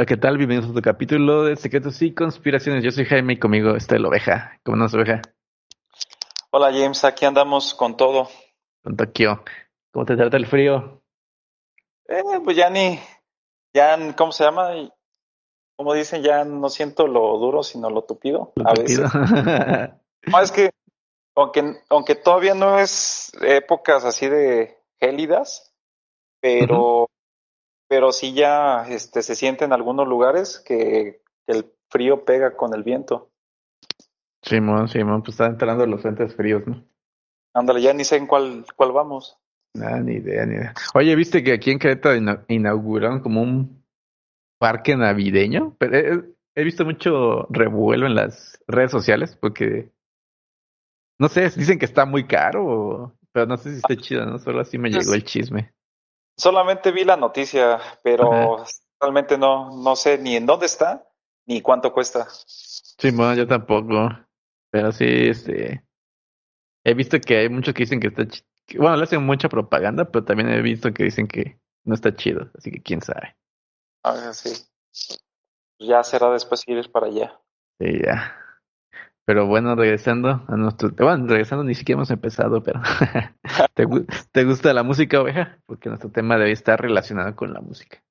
Hola, ¿qué tal? Bienvenidos a otro capítulo de Secretos y Conspiraciones. Yo soy Jaime y conmigo está el Oveja. ¿Cómo nos Oveja? Hola James, aquí andamos con todo. Con Tokio. ¿Cómo te trata el frío? Eh, pues ya ni, ya, ¿cómo se llama? Como dicen, ya no siento lo duro, sino lo tupido. Lo a tupido. veces. No, es que, aunque, aunque todavía no es épocas así de gélidas, pero, pero sí ya este, se siente en algunos lugares que, que el frío pega con el viento. Simón, Simón, pues están entrando los frentes fríos, ¿no? Ándale, ya ni sé en cuál, cuál vamos. Nada, ni idea, ni idea. Oye, ¿viste que aquí en ina- inauguraron como un parque navideño? Pero he, he visto mucho revuelo en las redes sociales porque, no sé, dicen que está muy caro, pero no sé si está chido, ¿no? Solo así me Pues- llegó el chisme. Solamente vi la noticia, pero Ajá. realmente no, no sé ni en dónde está ni cuánto cuesta. Simón, yo tampoco. Pero sí, este. He visto que hay muchos que dicen que está chido. Bueno, le hacen mucha propaganda, pero también he visto que dicen que no está chido. Así que quién sabe. A ver, sí. Ya será después ir para allá. Sí, ya. Pero bueno, regresando a nuestro. Bueno, regresando, ni siquiera hemos empezado, pero. ¿Te, ¿Te gusta la música, oveja? Porque nuestro tema debe estar relacionado con la música.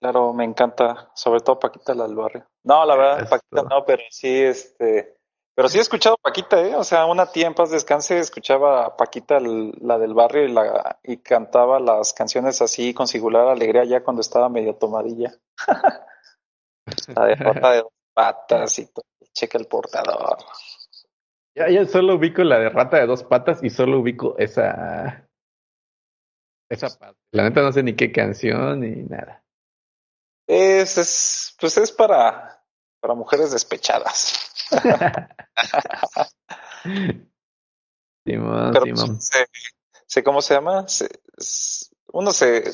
Claro, me encanta, sobre todo Paquita la del barrio. No, la verdad. Paquita no, pero sí, este, pero sí he escuchado a Paquita, ¿eh? O sea, una tía en paz descanse escuchaba a Paquita, la del barrio, y, la, y cantaba las canciones así con singular alegría ya cuando estaba medio tomadilla. La de rata de dos patas y todo. Checa el portador. Ya, ya solo ubico la de rata de dos patas y solo ubico esa. Esa parte. La neta no sé ni qué canción ni nada. Es, es, pues es para, para mujeres despechadas. Simón, Pero Simón. pues, se, se- ¿cómo se llama? Se- uno se,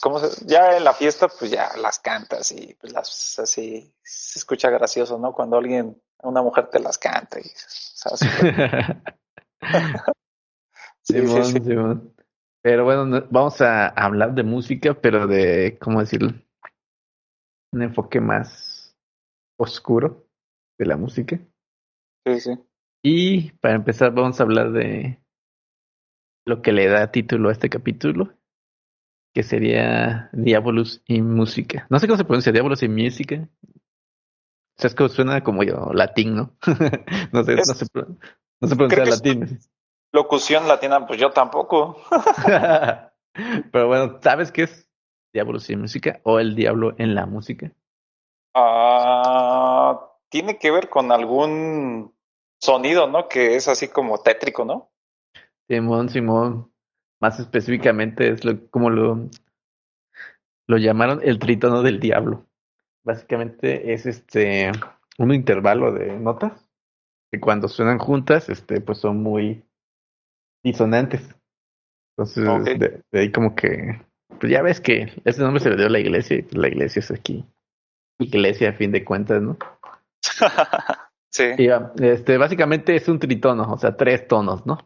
¿cómo se- ya en la fiesta, pues ya las cantas y pues las así se escucha gracioso, ¿no? Cuando alguien, una mujer te las canta y, ¿sabes? Sí, Simón, sí. Simón. Pero bueno, no- vamos a hablar de música, pero de, ¿cómo decirlo? Un enfoque más oscuro de la música. Sí, sí. Y para empezar, vamos a hablar de lo que le da título a este capítulo, que sería Diabolus y Música. No sé cómo se pronuncia, Diabolus y Música. O sea, es que suena como yo, latín, ¿no? no sé, Es- no sé, no sé pronunciar latín. Locución latina, pues yo tampoco. Pero bueno, ¿sabes qué es Diabolus y Música? O el diablo en la música. Ah, tiene que ver con algún sonido, ¿no? Que es así como tétrico, ¿no? Simón, Simón, más específicamente es lo, como lo, lo llamaron el trítono del diablo. Básicamente es este un intervalo de notas que cuando suenan juntas, este, pues son muy disonantes. Entonces, de, de ahí como que, pues ya ves que ese nombre se le dio a la iglesia y pues la iglesia es aquí. Iglesia a fin de cuentas, ¿no? Sí. Y, ah, este, básicamente es un tritono, o sea, tres tonos, ¿no?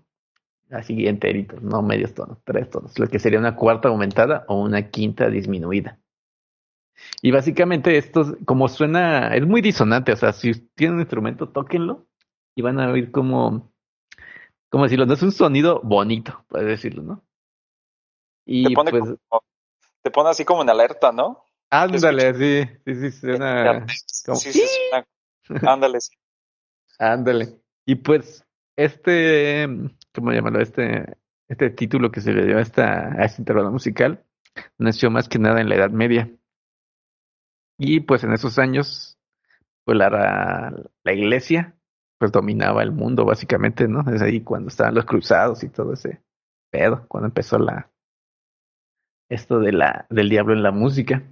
Así enteritos, no medios tonos, tres tonos, lo que sería una cuarta aumentada o una quinta disminuida. Y básicamente esto, como suena, es muy disonante, o sea, si tienen un instrumento, tóquenlo y van a oír como, ¿cómo decirlo? No es un sonido bonito, puedes decirlo, ¿no? Y Te pone, pues, como- te pone así como en alerta, ¿no? ándale, sí, sí, sí, suena, como- Sí, sí, suena. Ándale, sí. Ándale. Y pues, este, ¿cómo llamarlo? Este, este título que se le dio a, esta, a este intervalo musical nació más que nada en la Edad Media. Y pues en esos años, pues la, la iglesia, pues dominaba el mundo básicamente, ¿no? Es ahí cuando estaban los cruzados y todo ese pedo, cuando empezó la, esto de la, del diablo en la música.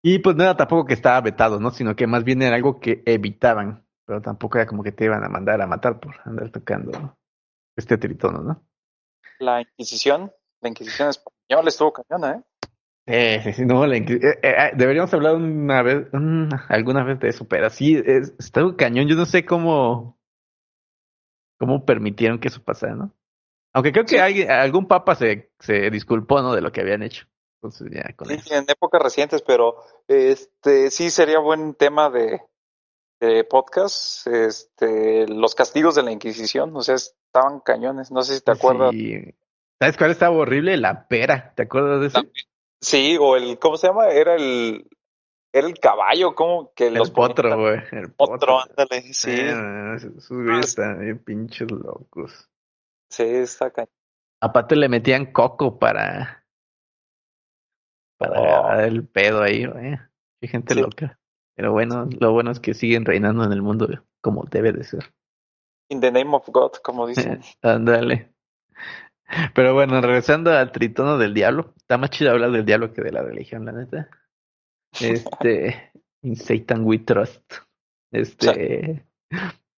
Y pues no era tampoco que estaba vetado, ¿no? Sino que más bien era algo que evitaban, pero tampoco era como que te iban a mandar a matar por andar tocando este tritono, ¿no? La Inquisición, la Inquisición española estuvo cañona, ¿eh? Eh, no, la eh, eh, eh, deberíamos hablar una vez, mm, alguna vez de eso, pero sí, es, está un cañón, yo no sé cómo, cómo permitieron que eso pasara, ¿no? Aunque creo que Sí. alguien- algún papa se, se disculpó, ¿no? De lo que habían hecho. Entonces ya con Sí, eso. en épocas recientes, pero este sí sería buen tema de, de podcast, este, los castigos de la Inquisición, o sea, estaban cañones, no sé si te acuerdas. Sí. ¿Sabes cuál estaba horrible? La pera. ¿Te acuerdas de ese? Sí, o el, ¿cómo se llama? Era el, era el caballo, como que El los potro, güey. El Otro, ándale, sí, Eh, esos güeyes están bien pinches locos. sí, está cañón. Aparte le metían coco para para Oh. agarrar el pedo ahí, güey. Qué gente Sí. loca. Pero bueno, lo bueno es que siguen reinando en el mundo como debe de ser. In the name of God, como dicen. Ándale. Pero bueno, regresando al tritono del diablo, está más chido hablar del diablo que de la religión, la neta. Este, in Satan we trust. Este,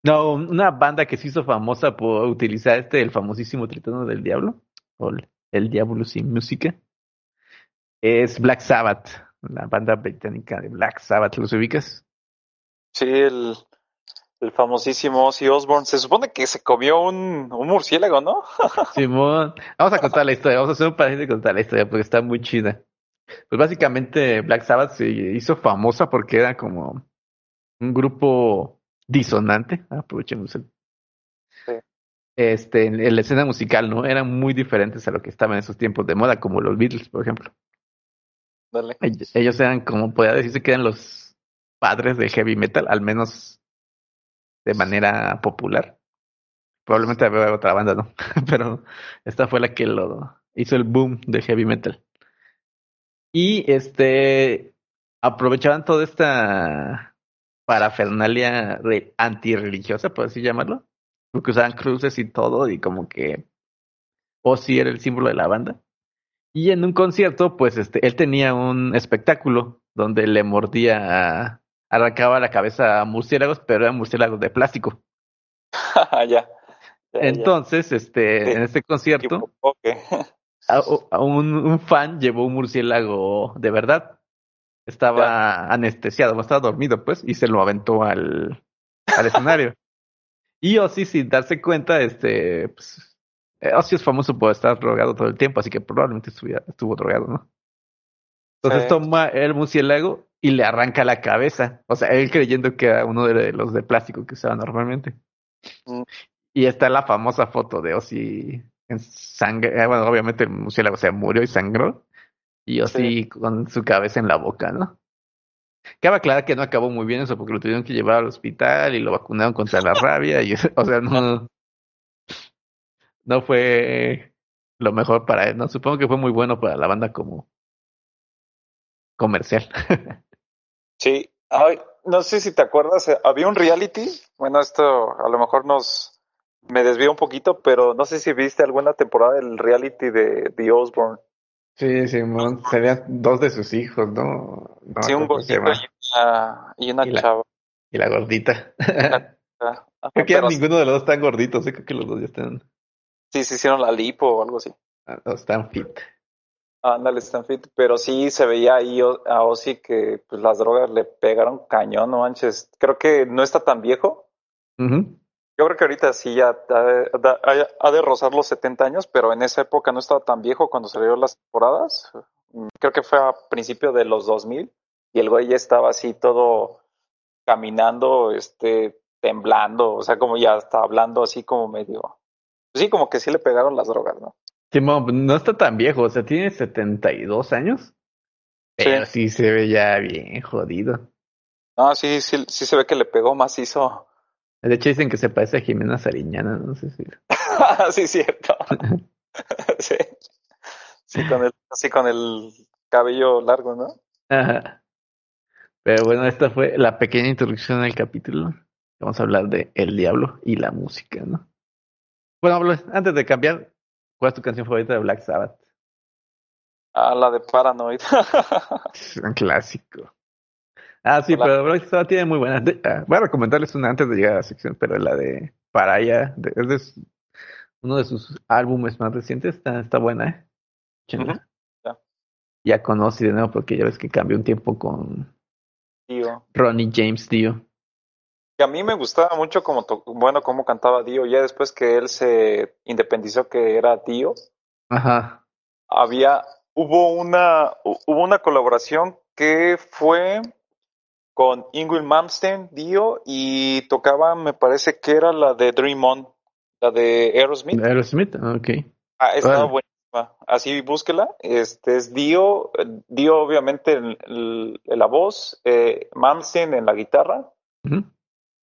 no, una banda que se hizo famosa por utilizar este, el famosísimo tritono del diablo, o el, diablo sin música, es Black Sabbath, la banda británica de Black Sabbath, ¿los ubicas? Sí, el, el famosísimo Ozzy Osbourne. Se supone que se comió un, un murciélago, ¿no? Simón, vamos a contar la historia, vamos a hacer un paréntesis y contar la historia porque está muy chida. Pues básicamente Black Sabbath se hizo famosa porque era como un grupo disonante, aprovechemos el, Sí. este, en, en la escena musical, ¿no? Eran muy diferentes a lo que estaba en esos tiempos de moda, como los Beatles, por ejemplo. Dale. Ellos, ellos eran como, podría decirse que eran los padres del heavy metal, al menos de manera popular. Probablemente había otra banda, ¿no? Pero esta fue la que lo hizo el boom del heavy metal. Y este aprovechaban toda esta parafernalia re- antirreligiosa, por así llamarlo, porque usaban cruces y todo, y como que Ozzy era el símbolo de la banda. Y en un concierto, pues este, él tenía un espectáculo donde le mordía, arrancaba la cabeza a murciélagos, pero eran murciélagos de plástico. ya. Ya, ya. Entonces, este, Sí. en este concierto, Ok. a, a un, un fan llevó un murciélago de verdad. Estaba anestesiado, estaba dormido, pues, y se lo aventó al, al escenario. Y Ozzy, sin darse cuenta, este, pues, eh, Ozzy es famoso por estar drogado todo el tiempo, así que probablemente estuviera- estuvo drogado, ¿no? Entonces Sí. toma el murciélago y le arranca la cabeza. O sea, él creyendo que era uno de los de plástico que usaba normalmente. Mm. Y está la famosa foto de Ozzy en sangre. eh, Bueno, obviamente el murciélago se murió y sangró. Y Ozzy con su cabeza en la boca, ¿no? Cabe aclarar que no acabó muy bien eso porque lo tuvieron que llevar al hospital y lo vacunaron contra la rabia. Y, o sea, no, no fue lo mejor para él, ¿no? Supongo que fue muy bueno para la banda como comercial. Sí. Ay, no sé si te acuerdas, eh, había un reality. Bueno, esto a lo mejor nos me desvío un poquito, pero no sé si viste alguna temporada del reality de The Osborne. Sí, Simón, serían dos de sus hijos, ¿no? No sí, un gordito y una, y una Y la- chava. Y la gordita. Creo que ya ninguno de los dos están gorditos, ¿eh? creo que los dos ya están, sí se hicieron la lipo o algo así. ah, están fit. Ándale, están fit. Pero sí se veía ahí a Ozzy que pues, las drogas le pegaron cañón, no manches. Creo que no está tan viejo. Ujú. Yo creo que ahorita sí ya ha de, ha- ha de rozar los 70 años, pero en esa época no estaba tan viejo cuando salieron las temporadas. Mm, Creo que fue a principio de los 2000 y el güey ya estaba así todo caminando, este, temblando, o sea, como ya está hablando así como medio. pues sí, como que sí le pegaron las drogas, ¿no? Simón, no está tan viejo, o sea, tiene 72 años. Pero sí, se ve ya bien jodido. No, sí, sí, sí se ve que le pegó macizo. De hecho, dicen que se parece a Jimena Sariñana, no sé si. sí, cierto. sí. Sí, con el, así con el cabello largo, ¿no? Ajá. Pero bueno, esta fue la pequeña introducción al capítulo. Vamos a hablar de El Diablo y la música, ¿no? Bueno, antes de cambiar, ¿cuál es tu canción favorita de Black Sabbath? Ah, la de Paranoid. Es un clásico. Ah, sí, pero Black Sabbath tiene muy buenas. De- ah, voy a recomendarles una antes de llegar a la sección, pero la de Paraya, de- es de su- uno de sus álbumes más recientes, está, está buena, ¿eh? Ya. Ya conocí de nuevo porque ya ves que cambió un tiempo con Dio. Ronnie James Dio. Que a mí me gustaba mucho como, bueno, cómo cantaba Dio. Ya después que él se independizó que era Dio, Ajá. había hubo una, hubo una colaboración que fue con Ingrid Malmsteen, Dio, y tocaba, me parece que era la de Dream On, la de Aerosmith. Aerosmith, ok. Ah, estaba buenísima. Así búsquela. Este es Dio, Dio obviamente en, la voz, eh, Malmsteen en la guitarra.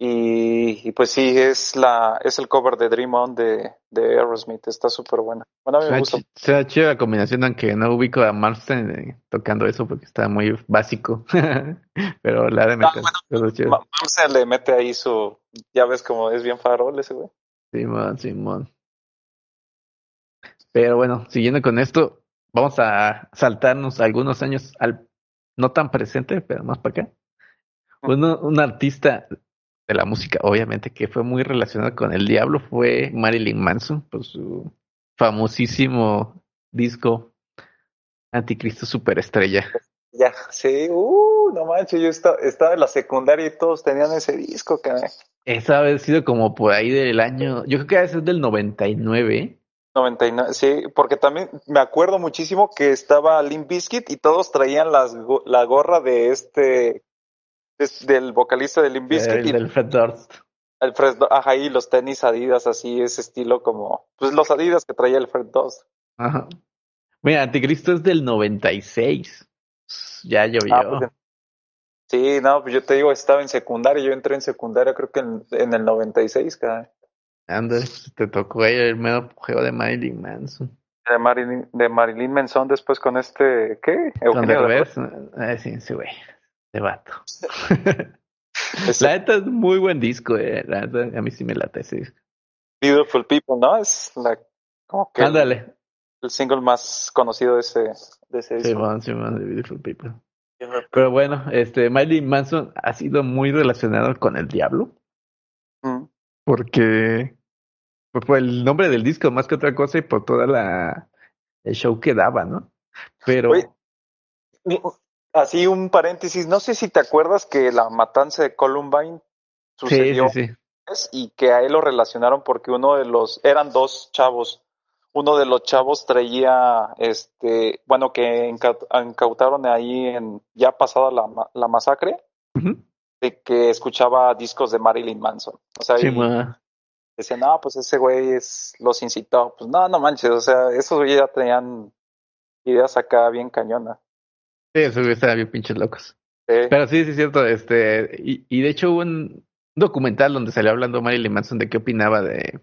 Y, pues sí, es la es el cover de Dream On de, de Aerosmith, está súper buena. Bueno, a mí me gusta. Chida la combinación, aunque no ubico a Marston eh, tocando eso porque está muy básico. Pero la de meter. No, le mete ahí su. Ya ves como es bien farol ese güey. Simón, Simón. Pero bueno, siguiendo con esto, vamos a saltarnos algunos años al no tan presente, pero más para acá. Uno, un artista de la música, obviamente, que fue muy relacionado con el diablo, fue Marilyn Manson, por su famosísimo disco Anticristo Superestrella. Ya, sí, uh, no manches, yo estaba, estaba en la secundaria y todos tenían ese disco, caray. Esa ha sido como por ahí del año, yo creo que es del 99. 99, sí, porque también me acuerdo muchísimo que estaba Limp Bizkit y todos traían las, la gorra de este del vocalista de Limp Bizkit. El, del Fred Durst. El Fred, ajá, y los tenis Adidas así, ese estilo como, pues los Adidas que traía el Fred Durst. Ajá. Mira, Anticristo es del 96. Ya llovió. Ah, pues, sí, no, pues yo te digo, estaba en secundaria, yo entré en secundaria creo que en, en el 96, cada. Anda, te tocó el medio juego de Marilyn Manson. De Marilyn, de Marilyn Manson después con este, ¿qué? Eugenio Ah, sí, sí, güey de vato. la neta es muy buen disco, eh. La neta, a mí sí me late ese disco. Beautiful People, ¿no? Es la, como que Ándale. El, single más conocido de ese, de ese disco. Sí, sí, de Beautiful People. Pero bueno, este, Miley Manson ha sido muy relacionado con el diablo. Mm. Porque pues, fue el nombre del disco más que otra cosa y por toda la el show que daba, ¿no? Pero Así un paréntesis, no sé si te acuerdas que la matanza de Columbine sucedió y que a él lo relacionaron porque uno de los, eran dos chavos, uno de los chavos traía, este, bueno, que incautaron ahí en, ya pasada la, la masacre, de que escuchaba discos de Marilyn Manson. O sea, decían, no, pues ese güey es, los incitó. Pues no, no manches, o sea, esos güeyes ya tenían ideas acá bien cañonas. Sí, eso estaban bien pinches locos. Pero sí, sí es cierto. Este, y, y de hecho hubo un documental donde salió hablando Marilyn Manson de qué opinaba de.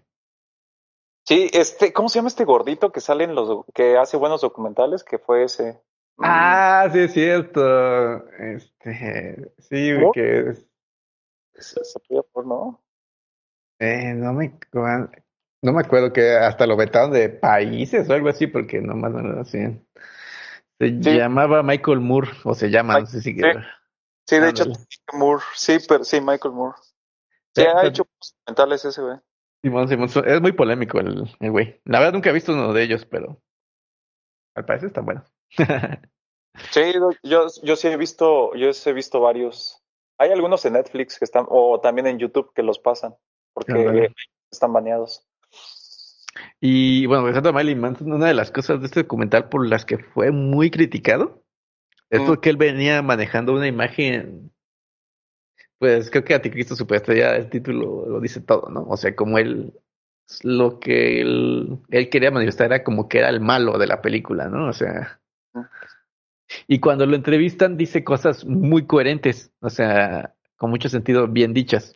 Sí, este, ¿cómo se llama este gordito que sale en los, que hace buenos documentales? Que fue ese. Ah, sí es cierto. Este, sí, que es. Se por, ¿no? Eh, no me, no me acuerdo que hasta lo vetaron de países o algo así porque nomás no lo hacían. Se llamaba Michael Moore, o se llama, no sé si Sí, de hecho, Moore, sí, pero sí, Michael Moore. Sí, ha hecho documentales ese güey. Simón, Simón, es muy polémico el, el güey. La verdad nunca he visto uno de ellos, pero al parecer están buenos. sí, yo, yo sí he visto, yo sí he visto varios. Hay algunos en Netflix que están, o también en YouTube que los pasan, porque están baneados. Y bueno, regresando a Marilyn Manson, una de las cosas de este documental por las que fue muy criticado es mm. porque él venía manejando una imagen, pues creo que Anticristo Superestrella, el título lo dice todo, ¿no? O sea, como él, lo que él, él quería manifestar era como que era el malo de la película, ¿no? O sea, mm. y cuando lo entrevistan dice cosas muy coherentes, o sea, con mucho sentido bien dichas.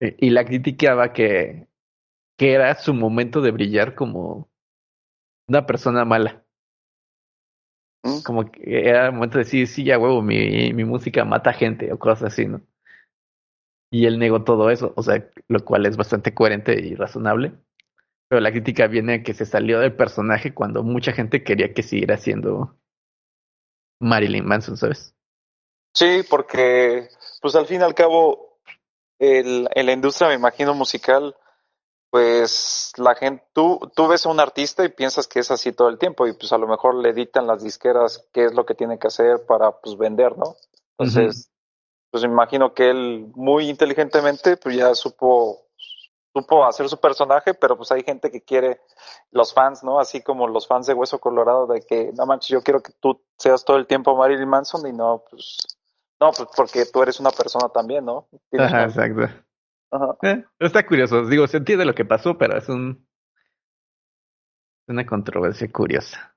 Y la criticaba que que era su momento de brillar como una persona mala. Mm. Como que era el momento de decir, sí, ya huevo, mi, mi música mata gente o cosas así, ¿no? Y él negó todo eso, o sea, lo cual es bastante coherente y razonable. Pero la crítica viene a que se salió del personaje cuando mucha gente quería que siguiera siendo Marilyn Manson, ¿sabes? Sí, porque pues al fin y al cabo el, en la industria, me imagino, musical, pues la gente, tú, tú ves a un artista y piensas que es así todo el tiempo y pues a lo mejor le dictan las disqueras qué es lo que tiene que hacer para pues vender, ¿no? Entonces, pues me imagino que él muy inteligentemente pues ya supo supo hacer su personaje, pero pues hay gente que quiere, los fans, ¿no? Así como los fans de Hueso Colorado, de que, no manches, yo quiero que tú seas todo el tiempo Marilyn Manson y no, pues, no, pues porque tú eres una persona también, ¿no? Ajá, exacto. Ajá. Eh, está curioso, digo, se entiende lo que pasó, pero es un una controversia curiosa.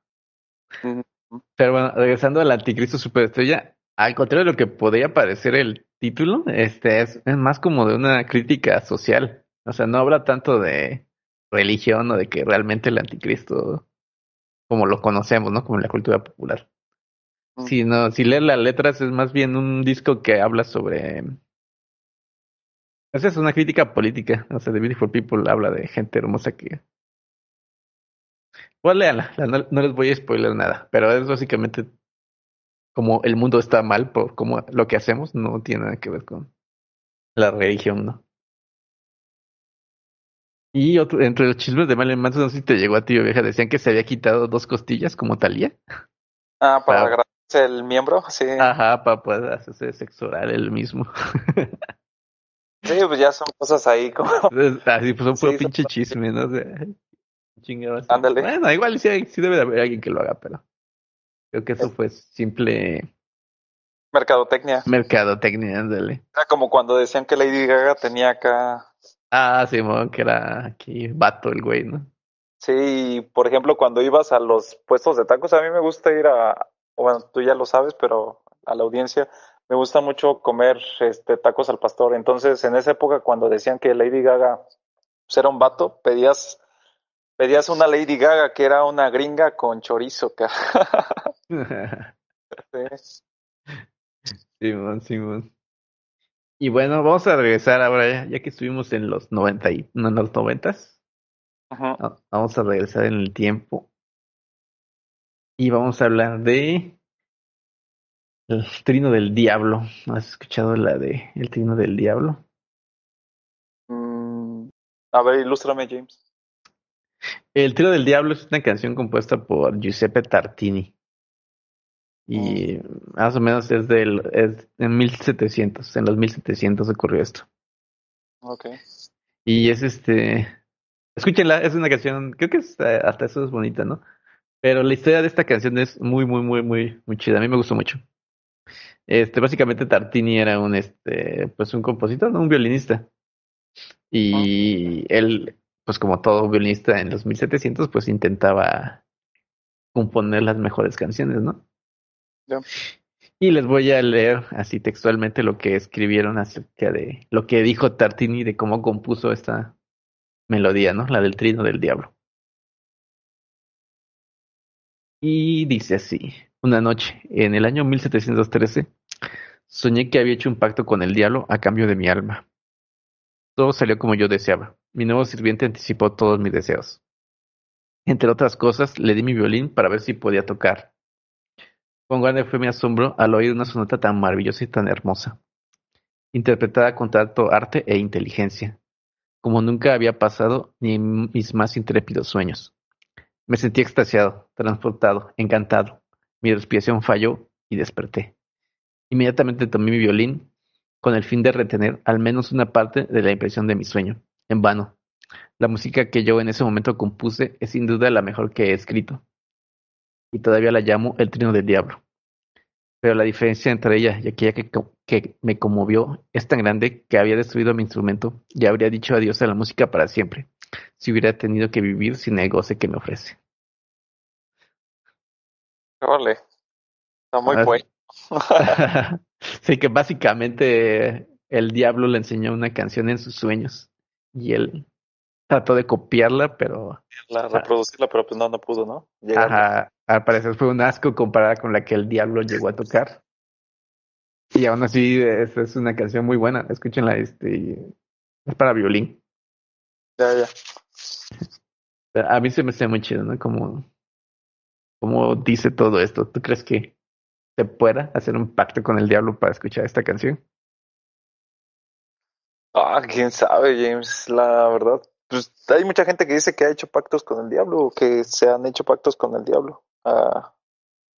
Pero bueno, regresando al anticristo superestrella, al contrario de lo que podría parecer el título, este es, es más como de una crítica social. O sea, no habla tanto de religión o de que realmente el anticristo, como lo conocemos, ¿no? Como en la cultura popular. Sino, si lees las letras, es más bien un disco que habla sobre. Esa es una crítica política. O sea, The Beautiful People habla de gente hermosa que. Pues léanla, no, les voy a spoiler nada, pero es básicamente como el mundo está mal por como lo que hacemos, no tiene nada que ver con la religión, ¿no? Y otro, entre los chismes de Marilyn Manson, no sé si te llegó a ti, vieja, decían que se había quitado dos costillas como Talía. Ah, para, agarrarse el miembro, sí. Ajá, para poder hacerse sexo oral él mismo. sí, pues ya son cosas ahí como... Así, pues son puro pinche chisme, ¿no? Ándale. Bueno, igual sí, sí debe de haber alguien que lo haga, pero creo que eso fue simple... Mercadotecnia. Mercadotecnia, ándale. Era como cuando decían que Lady Gaga tenía acá Ah, Simón, que era aquí vato el güey, ¿no? Sí, por ejemplo, cuando ibas a los puestos de tacos, a mí me gusta ir a, bueno, tú ya lo sabes, pero a la audiencia me gusta mucho comer este tacos al pastor. Entonces, en esa época cuando decían que Lady Gaga pues, era un vato, pedías pedías una Lady Gaga que era una gringa con chorizo. sí. Simón, Simón. Y bueno, vamos a regresar ahora, ya, que estuvimos en los 90 y no en los noventas. Ajá. Vamos a regresar en el tiempo. Y vamos a hablar de el trino del diablo. ¿Has escuchado la de El trino del diablo? Mm, a ver, ilústrame, James. El trino del diablo es una canción compuesta por Giuseppe Tartini. Y más o menos es del es en 1700, en los 1700 ocurrió esto. Okay. Y es este escúchenla, es una canción, creo que es, eh, hasta eso es bonita, ¿no? Pero la historia de esta canción es muy muy muy muy muy chida, a mí me gustó mucho. Este básicamente Tartini era un este pues un compositor, ¿no? un violinista. Y él pues como todo violinista en los 1700 pues intentaba componer las mejores canciones, ¿no? Y les voy a leer así textualmente lo que escribieron acerca de lo que dijo Tartini de cómo compuso esta melodía, ¿no? La del trino del diablo. Y dice así, una noche, en el año 1713, soñé que había hecho un pacto con el diablo a cambio de mi alma. Todo salió como yo deseaba. Mi nuevo sirviente anticipó todos mis deseos. Entre otras cosas, le di mi violín para ver si podía tocar, Cuán grande fue mi asombro al oír una sonata tan maravillosa y tan hermosa, interpretada con tanto arte e inteligencia, como nunca había pasado ni en mis más intrépidos sueños. Me sentí extasiado, transportado, encantado. Mi respiración falló y desperté. Inmediatamente tomé mi violín con el fin de retener al menos una parte de la impresión de mi sueño. En vano. La música que yo en ese momento compuse es sin duda la mejor que he escrito y todavía la llamo el trino del diablo. Pero la diferencia entre ella y aquella que, que me conmovió es tan grande que había destruido mi instrumento y habría dicho adiós a la música para siempre, si hubiera tenido que vivir sin el goce que me ofrece. Vale. Está muy bueno. sí, que básicamente el diablo le enseñó una canción en sus sueños y él trató de copiarla, pero... La, reproducirla, pero pues no, no pudo, ¿no? Ajá, al parecer fue un asco comparada con la que el diablo llegó a tocar. Y aún así es, es una canción muy buena, escúchenla, este, es para violín. Ya, ya. A mí se me hace muy chido, ¿no? Como, como dice todo esto. ¿Tú crees que se pueda hacer un pacto con el diablo para escuchar esta canción? Ah, quién sabe, James, la verdad pues hay mucha gente que dice que ha hecho pactos con el diablo o que se han hecho pactos con el diablo. Ah,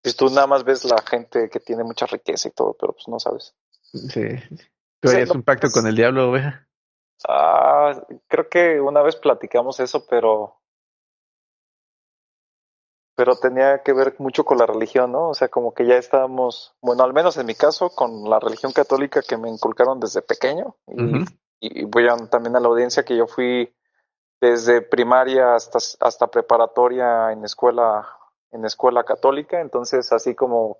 pues tú nada más ves la gente que tiene mucha riqueza y todo, pero pues no sabes. Sí. ¿Tú harías un pacto con el diablo, oveja? Ah, creo que una vez platicamos eso, pero pero tenía que ver mucho con la religión, ¿no? O sea, como que ya estábamos, bueno, al menos en mi caso, con la religión católica que me inculcaron desde pequeño. Y, y voy a, también a la audiencia que yo fui desde primaria hasta, hasta preparatoria en escuela, en escuela católica. Entonces, así como,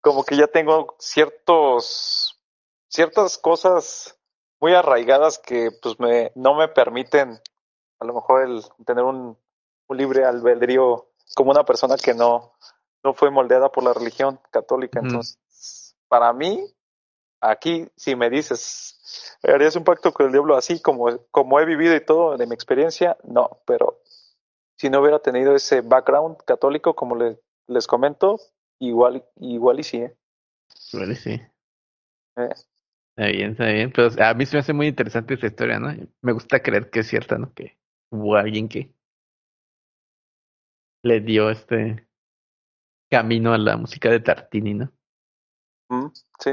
como que ya tengo ciertos, ciertas cosas muy arraigadas que pues me, no me permiten a lo mejor el tener un, un libre albedrío como una persona que no, no fue moldeada por la religión católica. Entonces, para mí, aquí, si me dices, ¿harías un pacto con el diablo así como, como he vivido y todo de mi experiencia? No, pero si no hubiera tenido ese background católico, como les, les comento, igual, igual y sí. ¿eh? Igual y sí. Eh. Está bien, está bien. Pero a mí se me hace muy interesante esa historia, ¿no? Me gusta creer que es cierta, ¿no? Que hubo alguien que le dio este camino a la música de Tartini, ¿no? Mm, sí.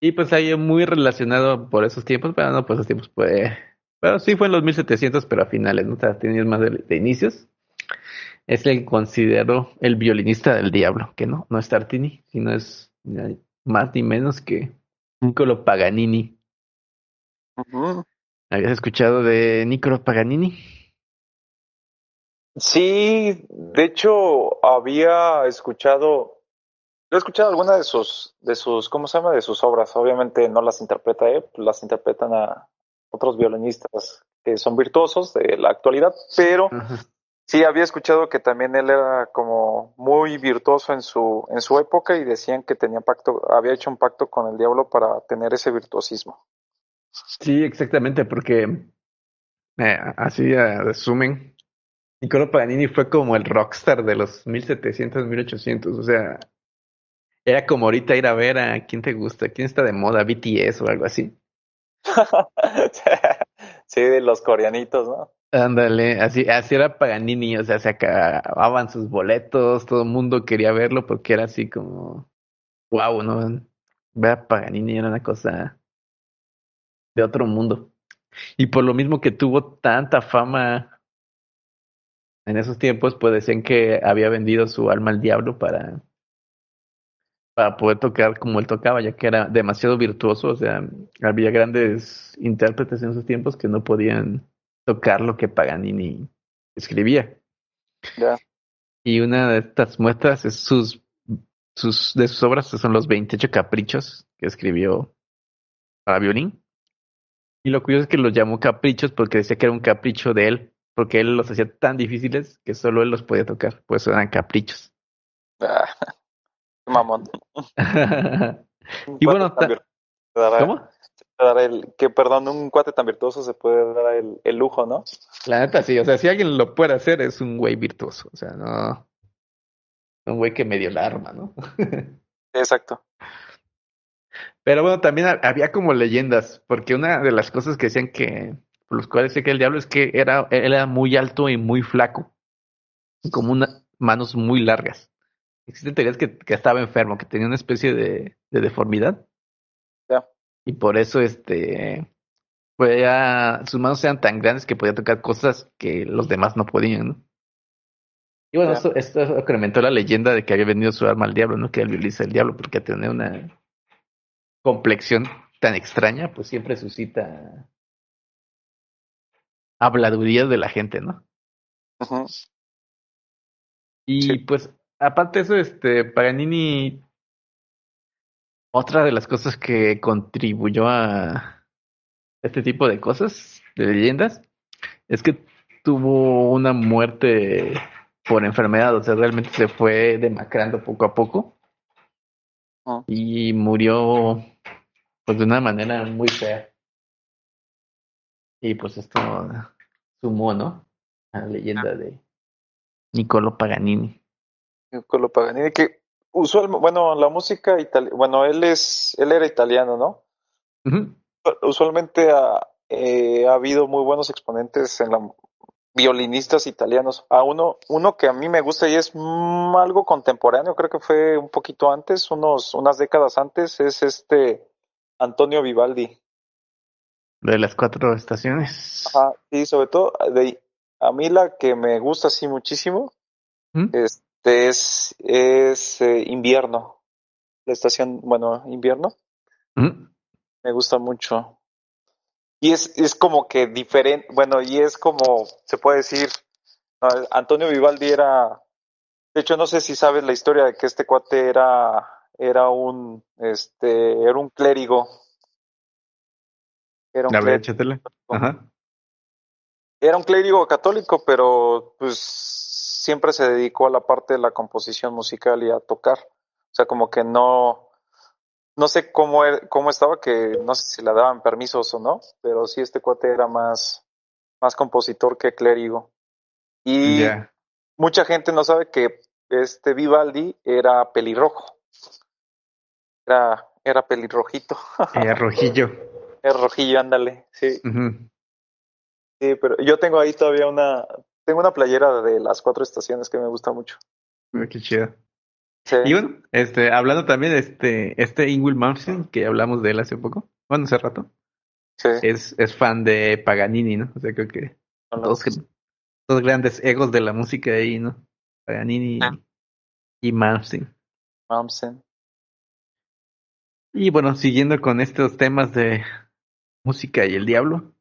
Y pues ahí muy relacionado por esos tiempos, pero no, pues esos tiempos fue, bueno, sí fue en los 1700, pero a finales, ¿no? Tartini es más de, inicios. Es el considero el violinista del diablo, que no, no es Tartini, sino es más ni menos que Niccolo Paganini. ¿Habías escuchado de Niccolo Paganini? Sí, de hecho había escuchado, he escuchado alguna de sus, de sus, ¿cómo se llama? De sus obras. Obviamente no las interpreta él, las interpretan a otros violinistas que son virtuosos de la actualidad, pero sí había escuchado que también él era como muy virtuoso en su, en su época y decían que tenía pacto, había hecho un pacto con el diablo para tener ese virtuosismo. Sí, exactamente, porque eh, así resumen, Niccolo Paganini fue como el rockstar de los 1700, 1800. O sea, era como ahorita ir a ver a quién te gusta, quién está de moda, BTS o algo así. sí, de los coreanitos, ¿no? Ándale, así, así era Paganini, o sea, se acababan sus boletos, todo el mundo quería verlo porque era así como, wow, ¿no? Ver a Paganini era una cosa de otro mundo. Y por lo mismo que tuvo tanta fama en esos tiempos pues decían que había vendido su alma al diablo para para poder tocar como él tocaba, ya que era demasiado virtuoso, o sea, había grandes intérpretes en esos tiempos que no podían tocar lo que Paganini escribía. Y una de estas muestras es sus, sus de sus obras son los 28 caprichos que escribió para violín. Y lo curioso es que los llamó caprichos porque decía que era un capricho de él, porque él los hacía tan difíciles que solo él los podía tocar, pues eran caprichos. Ah, mamón. y bueno, ¿cómo? Dar el, que perdón, un cuate tan virtuoso se puede dar el, el, lujo, ¿no? La neta sí, o sea, si alguien lo puede hacer es un güey virtuoso, o sea, no un güey que me dio la arma, ¿no? Exacto. Pero bueno, también había como leyendas, porque una de las cosas que decían que por los cuales sé que el diablo es que era, él era muy alto y muy flaco, y como unas manos muy largas. Existen teorías que, que, estaba enfermo, que tenía una especie de, de deformidad. Y por eso este podía, sus manos eran tan grandes que podía tocar cosas que los demás no podían, ¿no? Y bueno, esto, esto incrementó la leyenda de que había venido su arma al diablo, ¿no? Que él violiza el diablo, porque tenía una complexión tan extraña, pues siempre suscita habladurías de la gente, ¿no? Y pues, aparte de eso, este, Paganini, otra de las cosas que contribuyó a este tipo de cosas, de leyendas, es que tuvo una muerte por enfermedad, o sea, realmente se fue demacrando poco a poco y murió pues de una manera muy fea. Y pues esto sumó, ¿no? A la leyenda de Niccolo Paganini. Niccolo Paganini, que usual, bueno, la música italiana, bueno, él es, él era italiano, ¿no? Usualmente ha, eh, ha habido muy buenos exponentes en la violinistas italianos. A uno, uno que a mí me gusta y es algo contemporáneo, creo que fue un poquito antes, unos, unas décadas antes, es este Antonio Vivaldi. De las cuatro estaciones. Ajá, sí, sobre todo de a mí la que me gusta así muchísimo ¿Mm? este es, es eh, invierno. La estación, bueno, invierno, ¿Mm? me gusta mucho. Y es, es como que diferente, bueno, y es como, se puede decir, Antonio Vivaldi era, de hecho no sé si sabes la historia de que este cuate era, era un, este, era un clérigo. Era un clérigo. Ajá. Era un clérigo católico, pero pues siempre se dedicó a la parte de la composición musical y a tocar. O sea, como que no, no sé cómo, er- cómo estaba, que no sé si le daban permisos o no, pero sí este cuate era más, más compositor que clérigo. Y mucha gente no sabe que este Vivaldi era pelirrojo. Era, era pelirrojito. Eh, rojillo. Es rojillo, ándale, sí. Sí, pero yo tengo ahí todavía una, tengo una playera de las cuatro estaciones que me gusta mucho. Mira Qué chido. Sí. Y bueno, este, hablando también de este, este Ingrid Malmsteen, que hablamos de él hace poco, bueno, hace rato, Sí, es, es fan de Paganini, ¿no? O sea, creo que dos, grandes egos de la música ahí, ¿no? Paganini Ah. y Malmsteen. Malmsteen. Y bueno, siguiendo con estos temas de música y el diablo,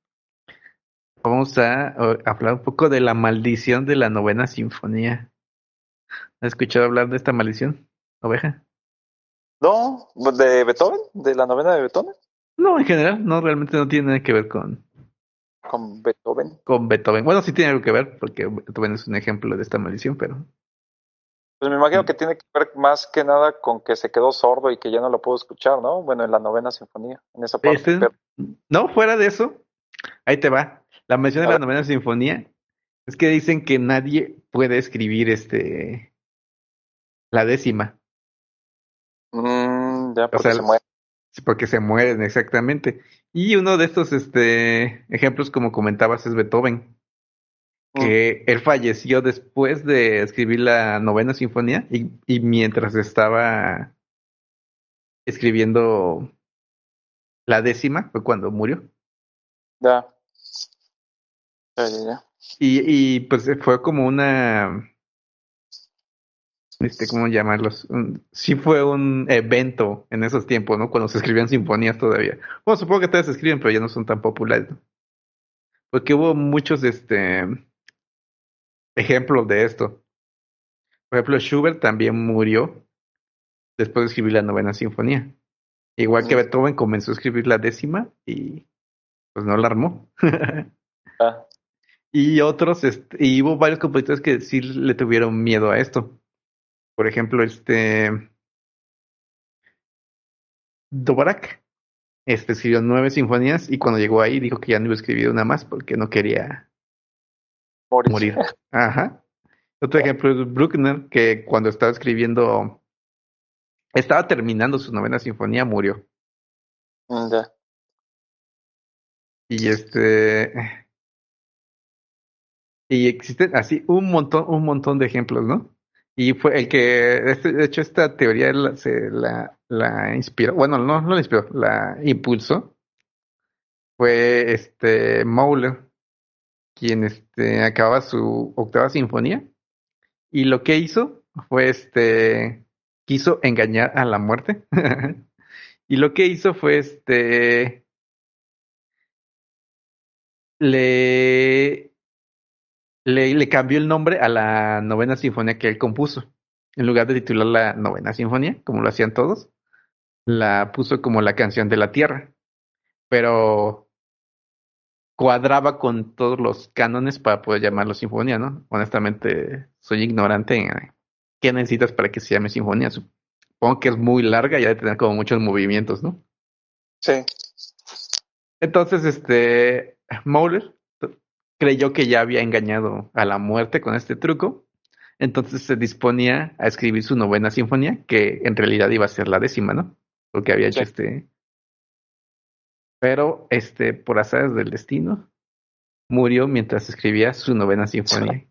vamos a, a hablar un poco de la maldición de la novena sinfonía. ¿Has escuchado hablar de esta maldición, oveja? No, de Beethoven, de la novena de Beethoven, No, en general, no, realmente no tiene nada que ver con, con Beethoven. con Beethoven. Bueno, sí tiene algo que ver, porque Beethoven es un ejemplo de esta maldición, pero Pues me imagino que tiene que ver más que nada con que se quedó sordo y que ya no lo pudo escuchar, ¿no? Bueno, en la novena sinfonía, en esa parte. Este- pero- no, fuera de eso, ahí te va. La mención de la novena sinfonía es que dicen que nadie puede escribir este la décima, Mm, ya, porque sea, se muere. sí, porque se mueren exactamente. Y uno de estos este ejemplos, como comentabas, es Beethoven, que él falleció después de escribir la novena sinfonía y, y mientras estaba escribiendo la décima fue cuando murió. Ya. Ya, ya, ya. Y, y pues fue como una, este, ¿cómo llamarlos? Un- sí fue un evento en esos tiempos, ¿no? Cuando se escribían sinfonías todavía. Bueno, supongo que todavía se escriben, pero ya no son tan populares, ¿no? Porque hubo muchos, este, ejemplos de esto. Por ejemplo, Schubert también murió después de escribir la novena sinfonía. Igual que. Beethoven comenzó a escribir la décima y pues no la armó. Ya. Y otros, este, y hubo varios compositores que sí le tuvieron miedo a esto. Por ejemplo, este Dvorak este, escribió nueve sinfonías y cuando llegó ahí dijo que ya no iba a escribir una más porque no quería Morir. morir. Ajá. Otro ejemplo es Bruckner, que cuando estaba escribiendo, estaba terminando su novena sinfonía, murió. Mm, ya. Y este. Y existen así un montón, un montón de ejemplos, ¿no? Y fue el que, este- de hecho, esta teoría la, se la, la inspiró, bueno, no, no la inspiró, la impulsó. Fue este Mahler, quien este acababa su octava sinfonía. Y lo que hizo fue este quiso engañar a la muerte. y lo que hizo fue este le, le, le cambió el nombre a la novena sinfonía que él compuso. En lugar de titularla novena sinfonía, como lo hacían todos, la puso como la canción de la tierra. Pero cuadraba con todos los cánones para poder llamarlo sinfonía, ¿no? Honestamente, soy ignorante en qué necesitas para que se llame sinfonía. Supongo que es muy larga y ha de tener como muchos movimientos, ¿no? Sí. Entonces, este, Mahler creyó que ya había engañado a la muerte con este truco. Entonces se disponía a escribir su novena sinfonía, que en realidad iba a ser la décima, ¿no? Porque había hecho Sí. este. Pero, este, por azares del destino, murió mientras escribía su novena sinfonía.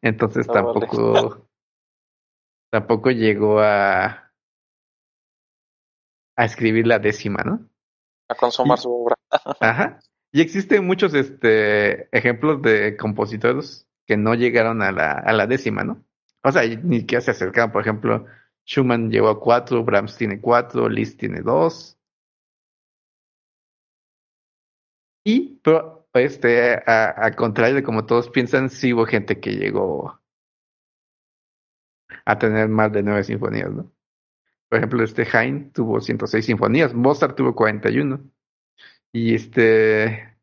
Entonces vale. tampoco, tampoco llegó a, a escribir la décima, ¿no? A consumar Y- su obra. Ajá. Y existen muchos este, ejemplos de compositores que no llegaron a la, a la décima, ¿no? O sea, ni que se acercaron. Por ejemplo, Schumann llegó a cuatro, Brahms tiene cuatro, Liszt tiene dos. Y, pero, este, a, contrario de como todos piensan, sí hubo gente que llegó a tener más de nueve sinfonías, ¿no? Por ejemplo, este Haydn tuvo 106 sinfonías, Mozart tuvo 41. Y este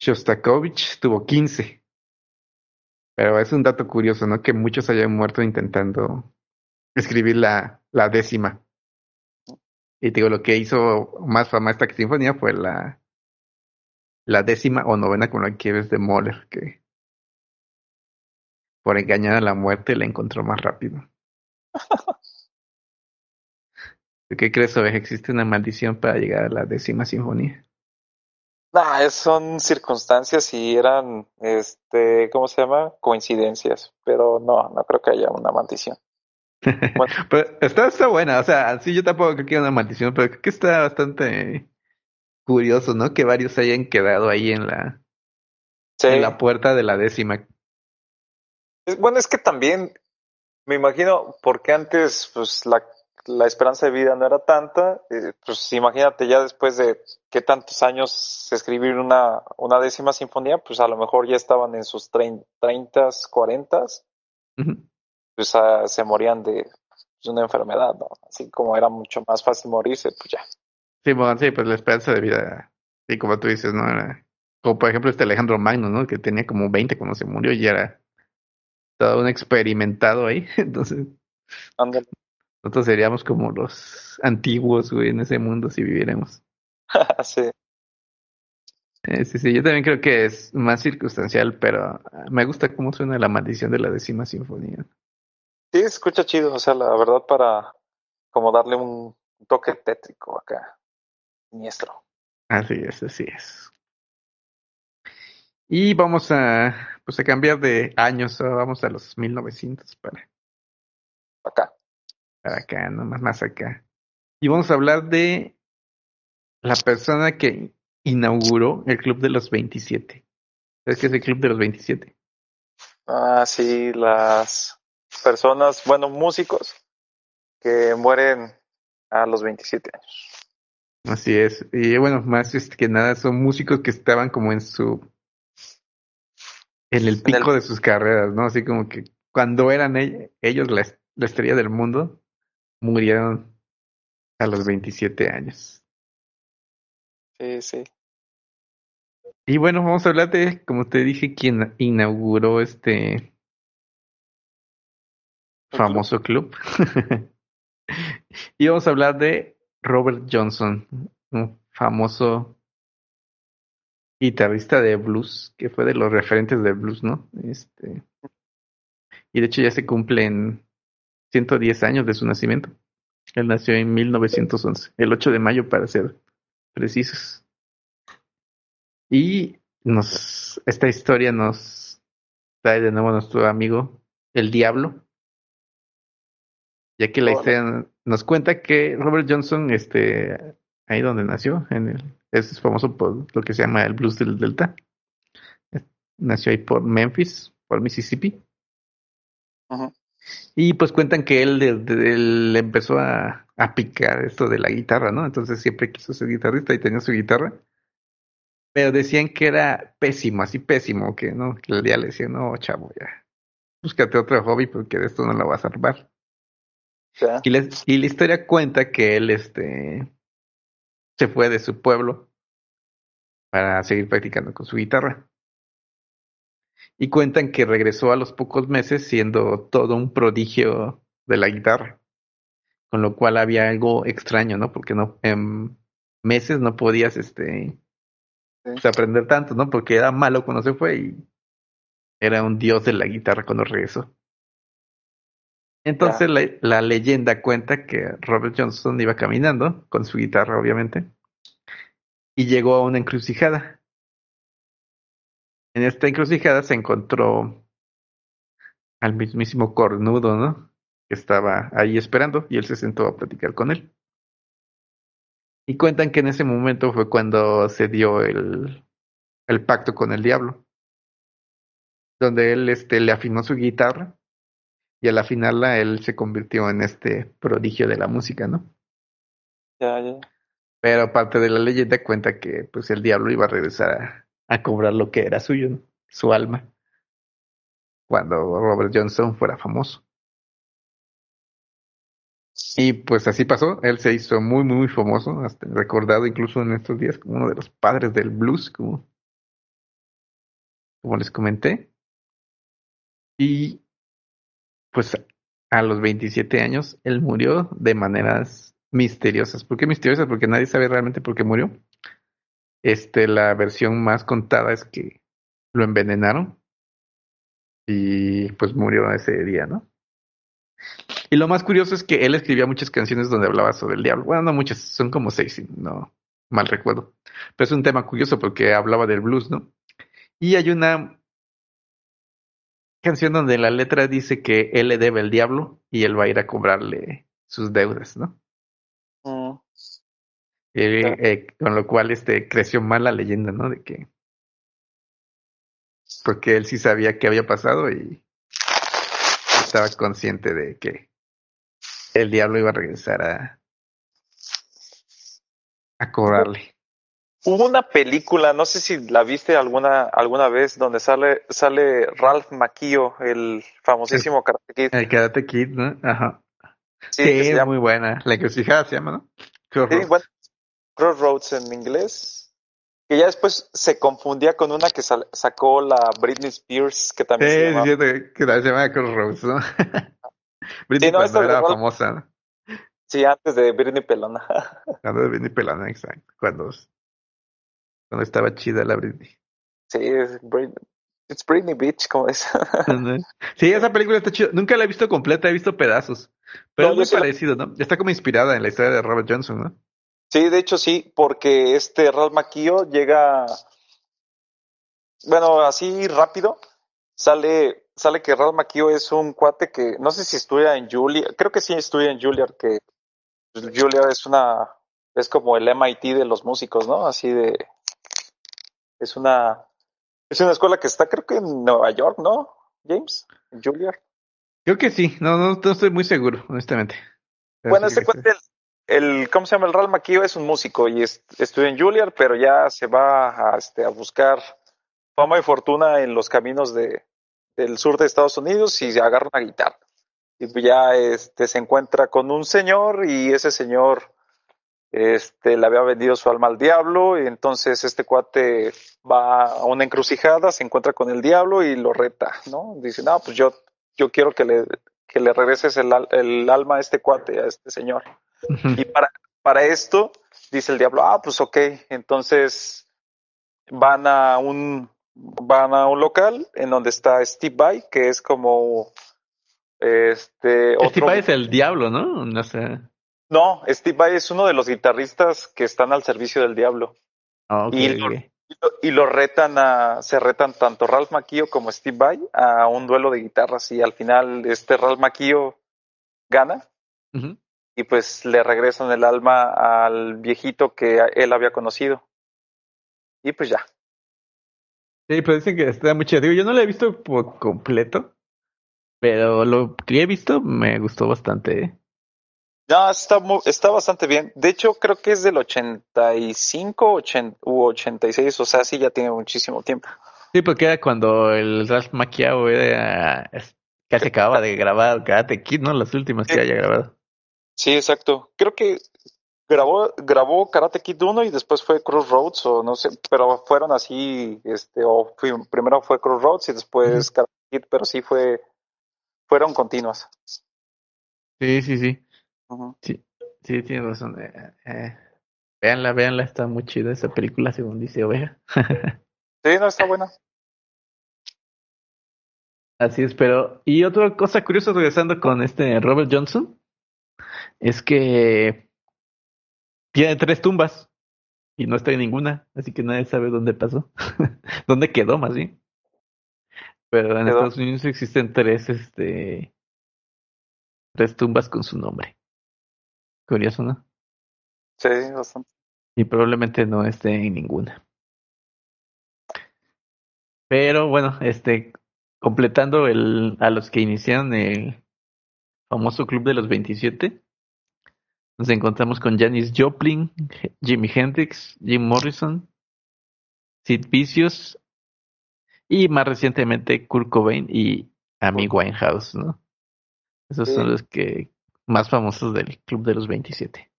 Shostakovich tuvo 15. Pero es un dato curioso, ¿no? Que muchos hayan muerto intentando escribir la, la décima. Y digo, lo que hizo más fama esta sinfonía fue la, la décima o novena con la que ves de Mahler, que por engañar a la muerte la encontró más rápido. ¿Qué crees, que ¿Existe una maldición para llegar a la décima sinfonía? Nah, son circunstancias y eran, este, ¿cómo se llama? Coincidencias, pero no, no creo que haya una maldición. Bueno. está, está buena, o sea, sí, yo tampoco creo que haya una maldición, pero creo que está bastante curioso, ¿no? Que varios hayan quedado ahí en la, en la puerta de la décima. Bueno, es que también me imagino, porque antes, pues la la esperanza de vida no era tanta, eh, pues imagínate ya después de qué tantos años escribir una, una décima sinfonía, pues a lo mejor ya estaban en sus treintas, cuarentas, pues ah, se morían de, una enfermedad, ¿no? Así como era mucho más fácil morirse, pues ya. Sí, bueno, sí, pues la esperanza de vida, y como tú dices, ¿no? Era, como por ejemplo este Alejandro Magno, ¿no? Que tenía como 20 cuando se murió y era todo un experimentado ahí, entonces... Nosotros seríamos como los antiguos, güey, en ese mundo si viviéramos. sí. Eh, sí, sí, yo también creo que es más circunstancial, pero me gusta cómo suena la maldición de la décima sinfonía. Sí, escucha chido, o sea, la verdad para como darle un toque tétrico acá, siniestro. Así es, así es. Y vamos a, pues a cambiar de años, vamos a los 1900 para... Acá acá, nomás más acá. Y vamos a hablar de la persona que inauguró el Club de los 27. ¿Sabes qué es el Club de los 27? Ah, sí, las personas, bueno, músicos que mueren a los 27 años. Así es. Y bueno, más que nada son músicos que estaban como en su en el pico de sus carreras, ¿no? Así como que cuando eran ellos la, la estrella del mundo, murieron a los 27 años. Sí, sí. Y bueno, vamos a hablar de, como te dije, quien inauguró este famoso club. y vamos a hablar de Robert Johnson, un famoso guitarrista de blues, que fue de los referentes del blues, ¿no? Este, y de hecho ya se cumplen 110 años de su nacimiento. Él nació en 1911, el 8 de mayo para ser precisos. Y nos, esta historia nos trae de nuevo a nuestro amigo el diablo, ya que la historia nos cuenta que Robert Johnson, este, ahí donde nació, en el, es famoso por lo que se llama el blues del Delta. Nació ahí por Memphis, por Mississippi. Y pues cuentan que él, le empezó a, a, picar esto de la guitarra, ¿no? Entonces siempre quiso ser guitarrista y tenía su guitarra. Pero decían que era pésimo, así pésimo, que no, que el día le decían, no, chavo, ya, búscate otro hobby porque de esto no lo vas a Y, y la historia cuenta que él este, se fue de su pueblo para seguir practicando con su guitarra y cuentan que regresó a los pocos meses siendo todo un prodigio de la guitarra, con lo cual había algo extraño, ¿no? Porque no en meses no podías este pues, aprender tanto, ¿no? Porque era malo cuando se fue y era un dios de la guitarra cuando regresó. Entonces la, leyenda cuenta que Robert Johnson iba caminando con su guitarra, obviamente, y llegó a una encrucijada en esta encrucijada se encontró al mismísimo cornudo, ¿no? Que estaba ahí esperando y él se sentó a platicar con él. Y cuentan que en ese momento fue cuando se dio el, el pacto con el diablo, donde él este, le afinó su guitarra y al afinarla él se convirtió en este prodigio de la música, ¿no? Ya, ya. Pero parte de la leyenda cuenta que pues el diablo iba a regresar a, a cobrar lo que era suyo, ¿no? su alma, cuando Robert Johnson fuera famoso. Y pues así pasó, él se hizo muy, muy famoso, hasta recordado incluso en estos días como uno de los padres del blues, como, como les comenté. Y pues a los 27 años él murió de maneras misteriosas. ¿Por qué misteriosas? Porque nadie sabe realmente por qué murió. Este, la versión más contada es que lo envenenaron y pues murió ese día, ¿no? Y lo más curioso es que él escribía muchas canciones donde hablaba sobre el diablo. Bueno, no muchas, son como seis, no mal recuerdo. Pero es un tema curioso porque hablaba del blues, ¿no? Y hay una canción donde la letra dice que él le debe el diablo y él va a ir a cobrarle sus deudas, ¿no? Mm. Eh, eh, con lo cual este creció mal la leyenda, ¿no? De que porque él sí sabía qué había pasado y estaba consciente de que el diablo iba a regresar a a cobrarle. Hubo una película, no sé si la viste alguna alguna vez, donde sale sale Ralph Macchio, el famosísimo Karate Kid. El Karate Kid, ¿no? Ajá. Sí, Sí, es llama- muy buena. La encrucijada se llama, ¿no? sí, Crossroads. bueno, Crossroads en inglés. Que ya después se confundía con una que sal- sacó la Britney Spears, que también se Sí, llamaba- diciendo que la se llama Crossroads, ¿no? Britney Sí, no, esta era Ralph- famosa, ¿no? Sí, antes de Britney Pelona. Cuando de Britney Pelana, exacto. Cuando, cuando estaba chida la Britney. sí, es Britney. It's Britney Beach, como es. Sí, esa película está chida. Nunca la he visto completa, he visto pedazos. Pero No, es muy sí la- parecido, ¿no? Está como inspirada en la historia de Robert Johnson, ¿no? Sí, de hecho sí, porque este Ralph Macchio llega, bueno, así rápido, sale, sale que Ralph Macchio es un cuate que, no sé si estudia en Juilliard, creo que sí estudia en Juilliard, que Juilliard es una, es como el MIT de los músicos, ¿no? Así de, es una, es una escuela que está creo que en Nueva York, ¿no? James, en Juilliard. Creo que sí. No, no, no estoy muy seguro, honestamente. Pero Bueno, este cuate, el, el- ¿cómo se llama? El Ralph Macchio es un músico y es- estudia en Juilliard, pero ya se va a, este, a buscar fama y fortuna en los caminos de, del sur de Estados Unidos y se agarra una guitarra. Y ya este, se encuentra con un señor y ese señor este, le había vendido su alma al diablo y entonces este cuate va a una encrucijada, se encuentra con el diablo y lo reta, ¿no? Dice, no, pues yo, yo quiero que le, que le regreses el, el alma a este cuate, a este señor. Y para, para esto, dice el diablo, ah, pues ok, entonces van a un, van a un local en donde está Steve Vai, que es como, este, otro- pa es el diablo, ¿no? No sé. No, Steve Vai es uno de los guitarristas que están al servicio del diablo. Ah, ok, Y- lo, y lo retan a, se retan tanto Ralph Macchio como Steve Vai a un duelo de guitarras y al final este Ralph Macchio gana y pues le regresan el alma al viejito que él había conocido. Y pues ya. Sí, pero dicen que está muy chido. Digo, yo no lo he visto por completo, pero lo que he visto me gustó bastante. ¿eh? No, está, mu- está bastante bien. De hecho, creo que es del 85 80, u 86, o sea, sí, ya tiene muchísimo tiempo. Sí, porque era cuando el Ralph Macchio era casi acababa de grabar Karate Kid, ¿no? Las últimas que Sí. haya grabado. Sí, exacto. Creo que grabó, grabó Karate Kid 1 y después fue Crossroads, o no sé, pero fueron así, este, o fui- primero fue Crossroads y después Karate Kid, pero sí fue, fueron continuas. Sí, sí, sí. Sí, sí, tienes razón. Eh, eh, véanla, véanla, está muy chida esa película, según dice Oveja. Sí, no, está buena. Así es, pero. Y otra cosa curiosa, regresando con este Robert Johnson, es que tiene tres tumbas y no está en ninguna, así que nadie sabe dónde pasó. ¿Dónde quedó, más bien? Pero en Quedó. Estados Unidos existen tres, este. Tres tumbas con su nombre. Curioso, ¿no? Sí, bastante. Y probablemente no esté en ninguna. Pero bueno, este, completando el, a los que iniciaron el famoso club de los 27, nos encontramos con Janis Joplin, Jimi Hendrix, Jim Morrison, Sid Vicious y más recientemente Kurt Cobain y Amy Winehouse, ¿no? Esos son los que más famosos del club de los 27.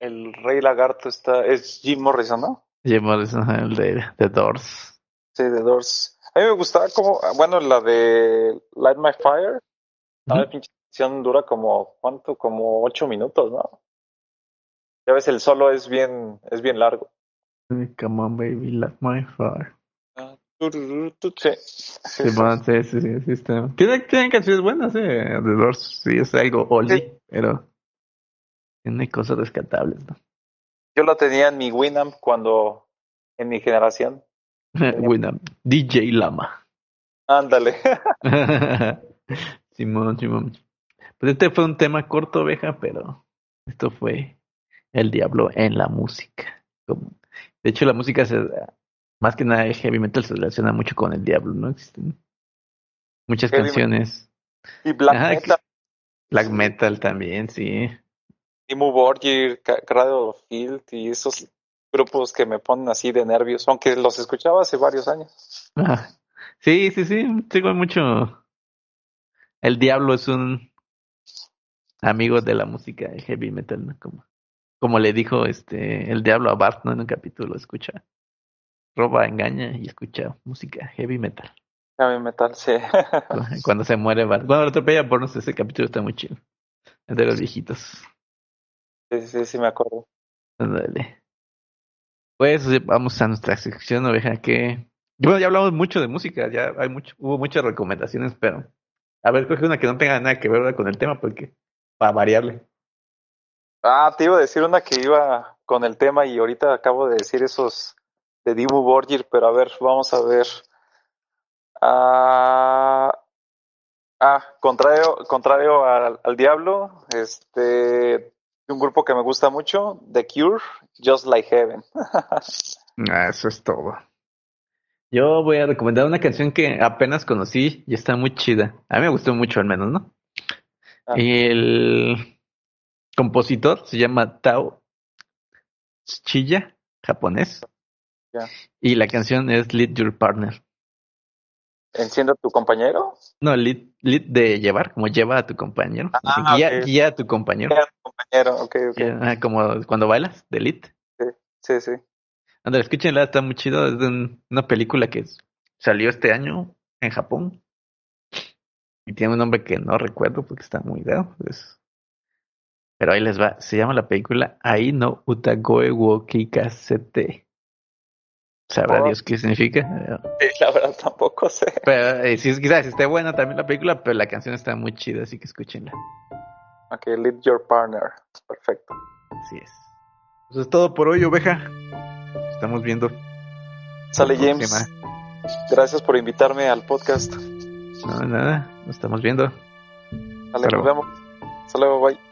El Rey Lagarto está es Jim Morrison, ¿no? Jim Morrison, el de The Doors. Sí, The Doors. A mí me gustaba como, bueno, la de Light My Fire. La pinche canción dura como, ¿cuánto? Como ocho minutos, ¿no? Ya ves, el solo es bien, es bien largo. Come on, baby, light my fire. Sí, sí, sí, sí, sí, está. Tiene, tiene canciones buenas, eh. The Doors, sí, es algo oldie, pero tiene cosas rescatables, ¿no? Yo lo tenía en mi Winamp cuando, en mi generación. Winamp, DJ Lama. Ándale. Simón, Simón. Pues este fue un tema corto, oveja, pero esto fue el diablo en la música. De hecho, la música se, más que nada el heavy metal se relaciona mucho con el diablo, ¿no? Existen muchas canciones. Y black metal. Black metal también, sí. Y Borgir, Radio Field y esos grupos que me ponen así de nervios, aunque los escuchaba hace varios años. Sí, sí, sí, tengo mucho. El diablo es un amigo de la música de heavy metal, ¿no? Como, como le dijo este el diablo a Bart, ¿no? En un capítulo, escucha, roba, engaña y escucha música heavy metal. Heavy metal, sí. Cuando se muere Bart. Cuando lo atropella por no sé, ese capítulo está muy chido. Es de los viejitos. Sí, sí, sí, me acuerdo. Dale. Pues vamos a nuestra sección oveja que... Bueno, ya hablamos mucho de música, ya hay mucho, hubo muchas recomendaciones, pero... A ver, coge una que no tenga nada que ver con el tema, porque para variarle. Ah, te iba a decir una que iba con el tema y ahorita acabo de decir esos de Dibu Borgir, pero a ver, vamos a ver. Ah, ah contrario, contrario al, al, diablo, este, un grupo que me gusta mucho, The Cure, Just Like Heaven. ah, eso es todo. Yo voy a recomendar una canción que apenas conocí y está muy chida. A mí me gustó mucho al menos, ¿no? Ah. El compositor se llama Tao Chilla, japonés. Y la canción es Lead Your Partner. ¿Enciendo tu compañero? No, lead, lead de llevar, como lleva a tu compañero. Ah, guía, a tu compañero. Guía a tu compañero, ok, ok. Ah, como cuando bailas, de lead. Sí, sí, sí. André, escúchenla, está muy chido. Es de una película que salió este año en Japón. Y tiene un nombre que no recuerdo porque está muy dado. Pues. Pero ahí les va. Se llama la película Ai no Utagoe wo Kikasete. ¿Sabrá Dios qué significa? la verdad tampoco sé. Pero eh, si quizás esté buena también la película, pero la canción está muy chida, así que escúchenla. Ok, lead your partner. Perfecto. Así es. Eso es todo por hoy, oveja estamos viendo. Sale James. Gracias por invitarme al podcast. No, nada, nos estamos viendo. Vale, nos vemos. Hasta luego, bye.